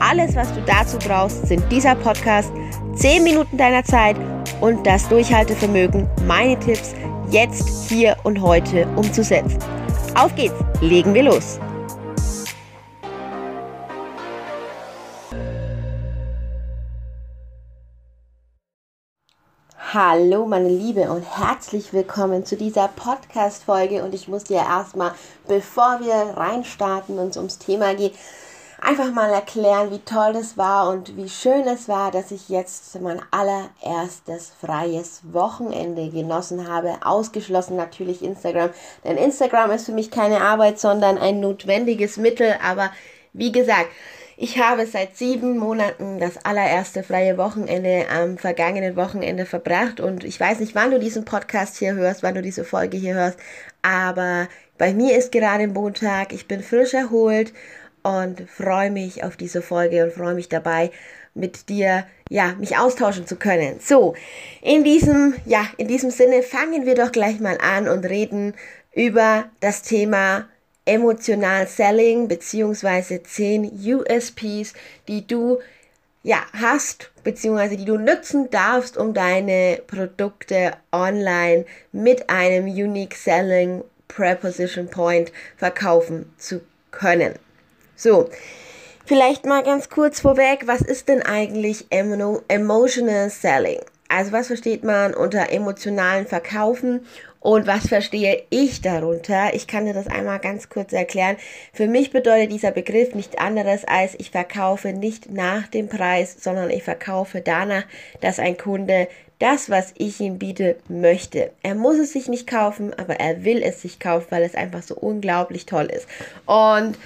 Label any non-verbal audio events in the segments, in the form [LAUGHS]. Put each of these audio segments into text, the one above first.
Alles, was du dazu brauchst, sind dieser Podcast, 10 Minuten deiner Zeit und das Durchhaltevermögen, meine Tipps jetzt, hier und heute umzusetzen. Auf geht's, legen wir los. Hallo meine Liebe und herzlich willkommen zu dieser Podcast-Folge und ich muss dir erstmal, bevor wir reinstarten und ums Thema geht, einfach mal erklären, wie toll das war und wie schön es war, dass ich jetzt mein allererstes freies Wochenende genossen habe. Ausgeschlossen natürlich Instagram, denn Instagram ist für mich keine Arbeit, sondern ein notwendiges Mittel, aber wie gesagt, ich habe seit sieben Monaten das allererste freie Wochenende am vergangenen Wochenende verbracht. Und ich weiß nicht, wann du diesen Podcast hier hörst, wann du diese Folge hier hörst, aber bei mir ist gerade Montag, ich bin frisch erholt und freue mich auf diese Folge und freue mich dabei, mit dir, ja, mich austauschen zu können. So, in diesem, ja, in diesem Sinne fangen wir doch gleich mal an und reden über das Thema Emotional Selling beziehungsweise 10 USPs, die du ja, hast beziehungsweise die du nutzen darfst, um deine Produkte online mit einem Unique Selling Preposition Point verkaufen zu können. So, vielleicht mal ganz kurz vorweg, was ist denn eigentlich Emotional Selling? Also was versteht man unter emotionalen Verkaufen und was verstehe ich darunter? Ich kann dir das einmal ganz kurz erklären. Für mich bedeutet dieser Begriff nicht anderes als ich verkaufe nicht nach dem Preis, sondern ich verkaufe danach, dass ein Kunde das, was ich ihm biete, möchte. Er muss es sich nicht kaufen, aber er will es sich kaufen, weil es einfach so unglaublich toll ist. Und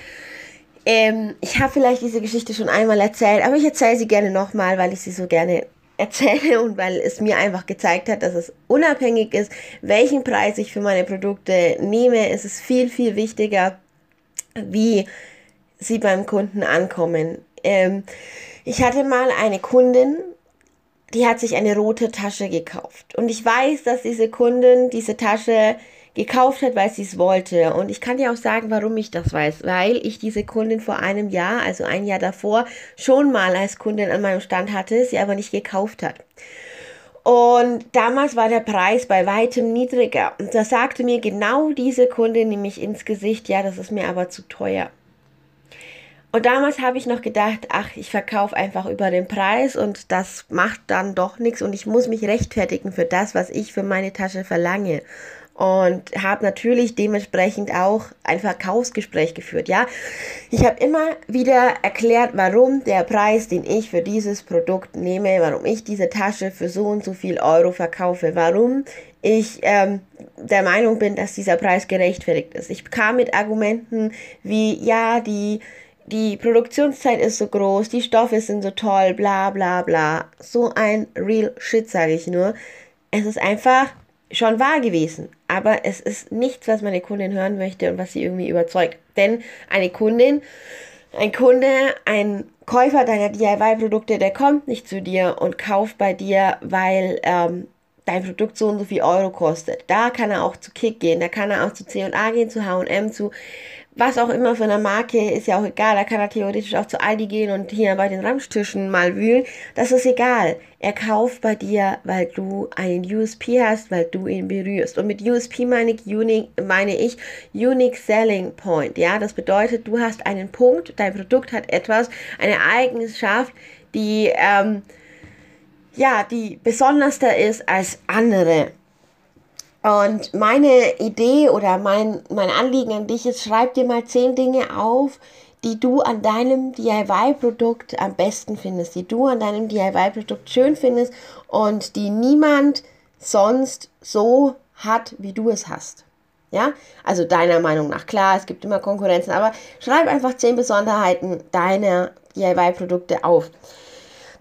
ähm, ich habe vielleicht diese Geschichte schon einmal erzählt, aber ich erzähle sie gerne nochmal, weil ich sie so gerne erzähle [LAUGHS] und weil es mir einfach gezeigt hat, dass es unabhängig ist, welchen Preis ich für meine Produkte nehme, ist es viel, viel wichtiger, wie sie beim Kunden ankommen. Ähm, ich hatte mal eine Kundin, die hat sich eine rote Tasche gekauft. Und ich weiß, dass diese Kundin diese Tasche gekauft hat, weil sie es wollte. Und ich kann dir auch sagen, warum ich das weiß. Weil ich diese Kundin vor einem Jahr, also ein Jahr davor, schon mal als Kundin an meinem Stand hatte, sie aber nicht gekauft hat. Und damals war der Preis bei weitem niedriger. Und da sagte mir genau diese Kundin nämlich ins Gesicht, ja, das ist mir aber zu teuer. Und damals habe ich noch gedacht, ach, ich verkaufe einfach über den Preis und das macht dann doch nichts und ich muss mich rechtfertigen für das, was ich für meine Tasche verlange und habe natürlich dementsprechend auch ein Verkaufsgespräch geführt. Ja, ich habe immer wieder erklärt, warum der Preis, den ich für dieses Produkt nehme, warum ich diese Tasche für so und so viel Euro verkaufe, warum ich ähm, der Meinung bin, dass dieser Preis gerechtfertigt ist. Ich kam mit Argumenten wie ja die die Produktionszeit ist so groß, die Stoffe sind so toll, bla bla bla. So ein real shit, sage ich nur. Es ist einfach schon wahr gewesen. Aber es ist nichts, was meine Kundin hören möchte und was sie irgendwie überzeugt. Denn eine Kundin, ein Kunde, ein Käufer deiner DIY-Produkte, der kommt nicht zu dir und kauft bei dir, weil ähm, dein Produkt so und so viel Euro kostet. Da kann er auch zu Kick gehen, da kann er auch zu C&A gehen, zu H&M, zu was auch immer für eine Marke, ist ja auch egal. Da kann er theoretisch auch zu Aldi gehen und hier bei den Ramstischen mal wühlen. Das ist egal. Er kauft bei dir, weil du einen USP hast, weil du ihn berührst. Und mit USP meine ich, unique, meine ich Unique Selling Point. Ja, das bedeutet, du hast einen Punkt, dein Produkt hat etwas, eine Eigenschaft, die, ähm, ja, die besonderster ist als andere. Und meine Idee oder mein, mein Anliegen an dich ist, schreib dir mal zehn Dinge auf, die du an deinem DIY-Produkt am besten findest, die du an deinem DIY-Produkt schön findest und die niemand sonst so hat, wie du es hast. Ja, also deiner Meinung nach. Klar, es gibt immer Konkurrenzen, aber schreib einfach zehn Besonderheiten deiner DIY-Produkte auf.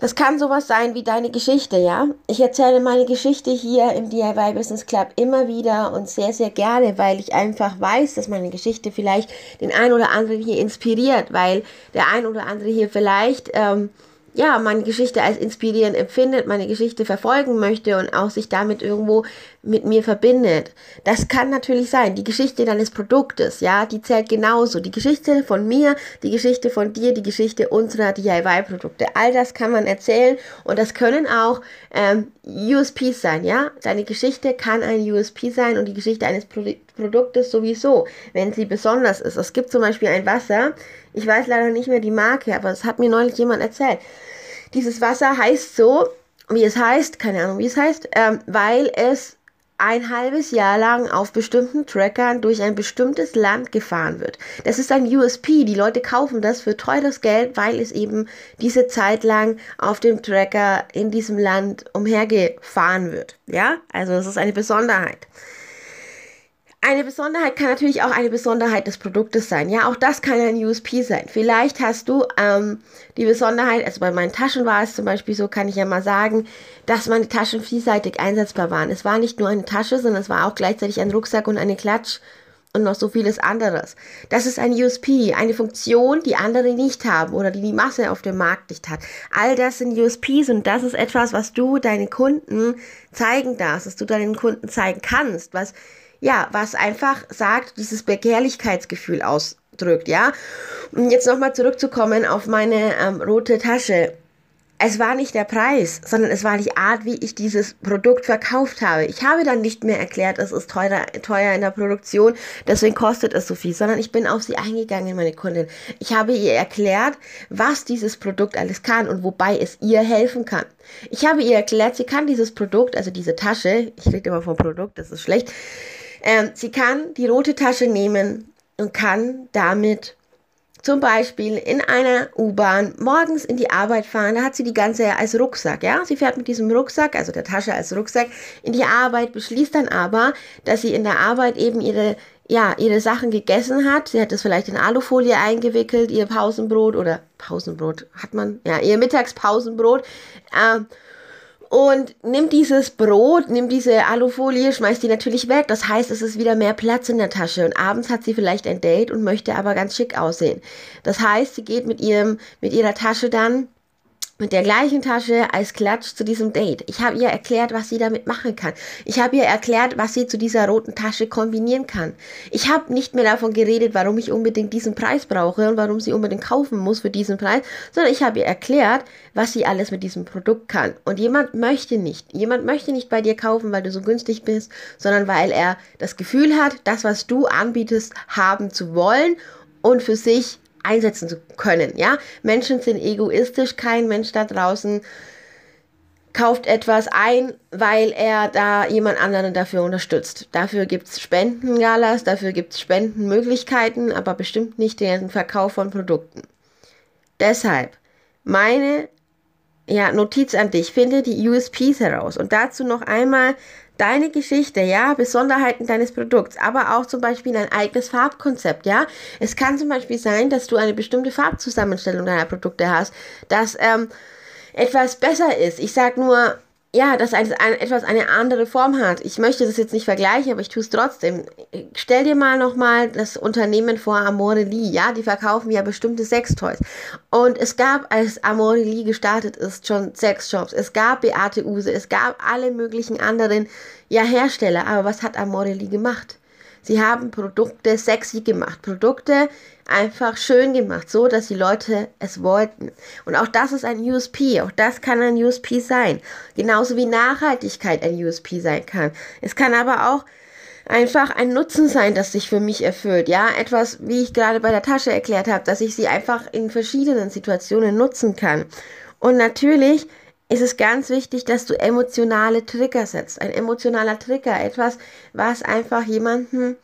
Das kann sowas sein wie deine Geschichte, ja. Ich erzähle meine Geschichte hier im DIY Business Club immer wieder und sehr, sehr gerne, weil ich einfach weiß, dass meine Geschichte vielleicht den ein oder anderen hier inspiriert, weil der ein oder andere hier vielleicht ähm, ja, meine Geschichte als inspirierend empfindet, meine Geschichte verfolgen möchte und auch sich damit irgendwo mit mir verbindet. Das kann natürlich sein. Die Geschichte deines Produktes, ja, die zählt genauso. Die Geschichte von mir, die Geschichte von dir, die Geschichte unserer DIY-Produkte. All das kann man erzählen und das können auch ähm, USPs sein, ja. Deine Geschichte kann ein USP sein und die Geschichte eines Pro Produktes sowieso, wenn sie besonders ist. Es gibt zum Beispiel ein Wasser, ich weiß leider nicht mehr die Marke, aber es hat mir neulich jemand erzählt. Dieses Wasser heißt so, wie es heißt, keine Ahnung, wie es heißt, ähm, weil es ein halbes Jahr lang auf bestimmten Trackern durch ein bestimmtes Land gefahren wird. Das ist ein USP. Die Leute kaufen das für teures Geld, weil es eben diese Zeit lang auf dem Tracker in diesem Land umhergefahren wird. Ja, also das ist eine Besonderheit. Eine Besonderheit kann natürlich auch eine Besonderheit des Produktes sein. Ja, auch das kann ein USP sein. Vielleicht hast du ähm, die Besonderheit, also bei meinen Taschen war es zum Beispiel so, kann ich ja mal sagen, dass meine Taschen vielseitig einsetzbar waren. Es war nicht nur eine Tasche, sondern es war auch gleichzeitig ein Rucksack und eine Klatsch und noch so vieles anderes. Das ist ein USP, eine Funktion, die andere nicht haben oder die die Masse auf dem Markt nicht hat. All das sind USPs und das ist etwas, was du deinen Kunden zeigen darfst, was du deinen Kunden zeigen kannst, was ja, was einfach sagt, dieses Begehrlichkeitsgefühl ausdrückt, ja. Und jetzt nochmal zurückzukommen auf meine ähm, rote Tasche. Es war nicht der Preis, sondern es war die Art, wie ich dieses Produkt verkauft habe. Ich habe dann nicht mehr erklärt, es ist teuer, teuer in der Produktion, deswegen kostet es so viel, sondern ich bin auf sie eingegangen, meine Kundin. Ich habe ihr erklärt, was dieses Produkt alles kann und wobei es ihr helfen kann. Ich habe ihr erklärt, sie kann dieses Produkt, also diese Tasche, ich rede immer vom Produkt, das ist schlecht, ähm, sie kann die rote Tasche nehmen und kann damit zum Beispiel in einer U-Bahn morgens in die Arbeit fahren, da hat sie die ganze als Rucksack, ja. Sie fährt mit diesem Rucksack, also der Tasche als Rucksack, in die Arbeit, beschließt dann aber, dass sie in der Arbeit eben ihre, ja, ihre Sachen gegessen hat. Sie hat das vielleicht in Alufolie eingewickelt, ihr Pausenbrot oder Pausenbrot hat man, ja, ihr Mittagspausenbrot. Äh, und nimmt dieses Brot, nimmt diese Alufolie, schmeißt die natürlich weg. Das heißt, es ist wieder mehr Platz in der Tasche. Und abends hat sie vielleicht ein Date und möchte aber ganz schick aussehen. Das heißt, sie geht mit ihrem, mit ihrer Tasche dann mit der gleichen Tasche als Klatsch zu diesem Date. Ich habe ihr erklärt, was sie damit machen kann. Ich habe ihr erklärt, was sie zu dieser roten Tasche kombinieren kann. Ich habe nicht mehr davon geredet, warum ich unbedingt diesen Preis brauche und warum sie unbedingt kaufen muss für diesen Preis, sondern ich habe ihr erklärt, was sie alles mit diesem Produkt kann. Und jemand möchte nicht, jemand möchte nicht bei dir kaufen, weil du so günstig bist, sondern weil er das Gefühl hat, das, was du anbietest, haben zu wollen und für sich einsetzen zu können. Ja, Menschen sind egoistisch. Kein Mensch da draußen kauft etwas ein, weil er da jemand anderen dafür unterstützt. Dafür gibt es Spendengalas, dafür gibt es Spendenmöglichkeiten, aber bestimmt nicht den Verkauf von Produkten. Deshalb meine ja, Notiz an dich, finde die USPs heraus und dazu noch einmal deine Geschichte, ja, Besonderheiten deines Produkts, aber auch zum Beispiel ein eigenes Farbkonzept, ja. Es kann zum Beispiel sein, dass du eine bestimmte Farbzusammenstellung deiner Produkte hast, dass ähm, etwas besser ist. Ich sag nur, ja, dass ein, ein, etwas eine andere Form hat. Ich möchte das jetzt nicht vergleichen, aber ich tue es trotzdem. Stell dir mal nochmal das Unternehmen vor Amorelie, ja, die verkaufen ja bestimmte Sextoys. Und es gab, als Amorelie gestartet ist, schon Sexshops. Es gab Beate Use, es gab alle möglichen anderen, ja, Hersteller. Aber was hat Amorelie gemacht? Sie haben Produkte sexy gemacht, Produkte einfach schön gemacht, so dass die Leute es wollten. Und auch das ist ein USP, auch das kann ein USP sein. Genauso wie Nachhaltigkeit ein USP sein kann. Es kann aber auch einfach ein Nutzen sein, das sich für mich erfüllt. Ja, etwas, wie ich gerade bei der Tasche erklärt habe, dass ich sie einfach in verschiedenen Situationen nutzen kann. Und natürlich ist es ganz wichtig, dass du emotionale Trigger setzt. Ein emotionaler Trigger, etwas, was einfach jemanden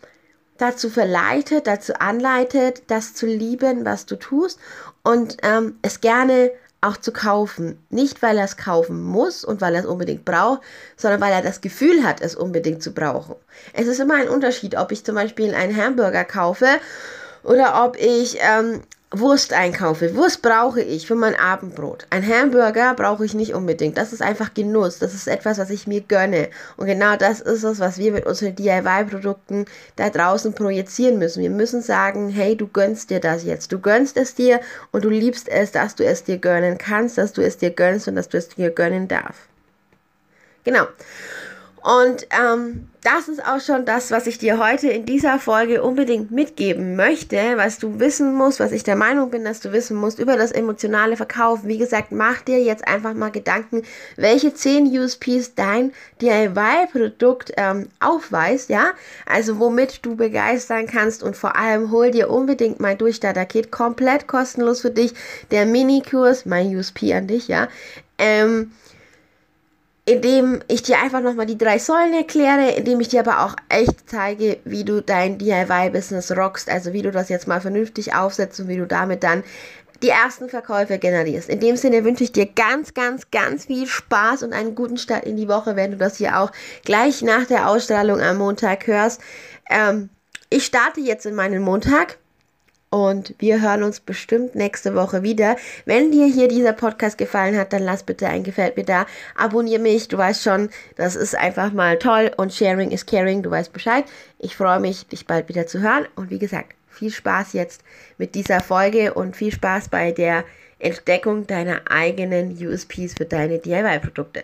dazu verleitet, dazu anleitet, das zu lieben, was du tust und ähm, es gerne auch zu kaufen. Nicht, weil er es kaufen muss und weil er es unbedingt braucht, sondern weil er das Gefühl hat, es unbedingt zu brauchen. Es ist immer ein Unterschied, ob ich zum Beispiel einen Hamburger kaufe oder ob ich ähm, Wurst einkaufe. Wurst brauche ich für mein Abendbrot. Ein Hamburger brauche ich nicht unbedingt. Das ist einfach Genuss. Das ist etwas, was ich mir gönne. Und genau das ist es, was wir mit unseren DIY-Produkten da draußen projizieren müssen. Wir müssen sagen, hey, du gönnst dir das jetzt. Du gönnst es dir und du liebst es, dass du es dir gönnen kannst, dass du es dir gönnst und dass du es dir gönnen darfst. Genau. Und ähm, das ist auch schon das, was ich dir heute in dieser Folge unbedingt mitgeben möchte, was du wissen musst, was ich der Meinung bin, dass du wissen musst über das emotionale Verkaufen. Wie gesagt, mach dir jetzt einfach mal Gedanken, welche 10 USPs dein DIY-Produkt ähm, aufweist, ja, also womit du begeistern kannst und vor allem hol dir unbedingt mein Durchstarter-Kit komplett kostenlos für dich, der Minikurs, mein USP an dich, ja, ähm, indem ich dir einfach nochmal die drei Säulen erkläre, indem ich dir aber auch echt zeige, wie du dein DIY-Business rockst, also wie du das jetzt mal vernünftig aufsetzt und wie du damit dann die ersten Verkäufe generierst. In dem Sinne wünsche ich dir ganz, ganz, ganz viel Spaß und einen guten Start in die Woche, wenn du das hier auch gleich nach der Ausstrahlung am Montag hörst. Ähm, ich starte jetzt in meinen Montag und wir hören uns bestimmt nächste Woche wieder. Wenn dir hier dieser Podcast gefallen hat, dann lass bitte ein Gefällt mir da. Abonniere mich, du weißt schon, das ist einfach mal toll und Sharing is Caring, du weißt Bescheid. Ich freue mich, dich bald wieder zu hören und wie gesagt, viel Spaß jetzt mit dieser Folge und viel Spaß bei der Entdeckung deiner eigenen USPs für deine DIY-Produkte.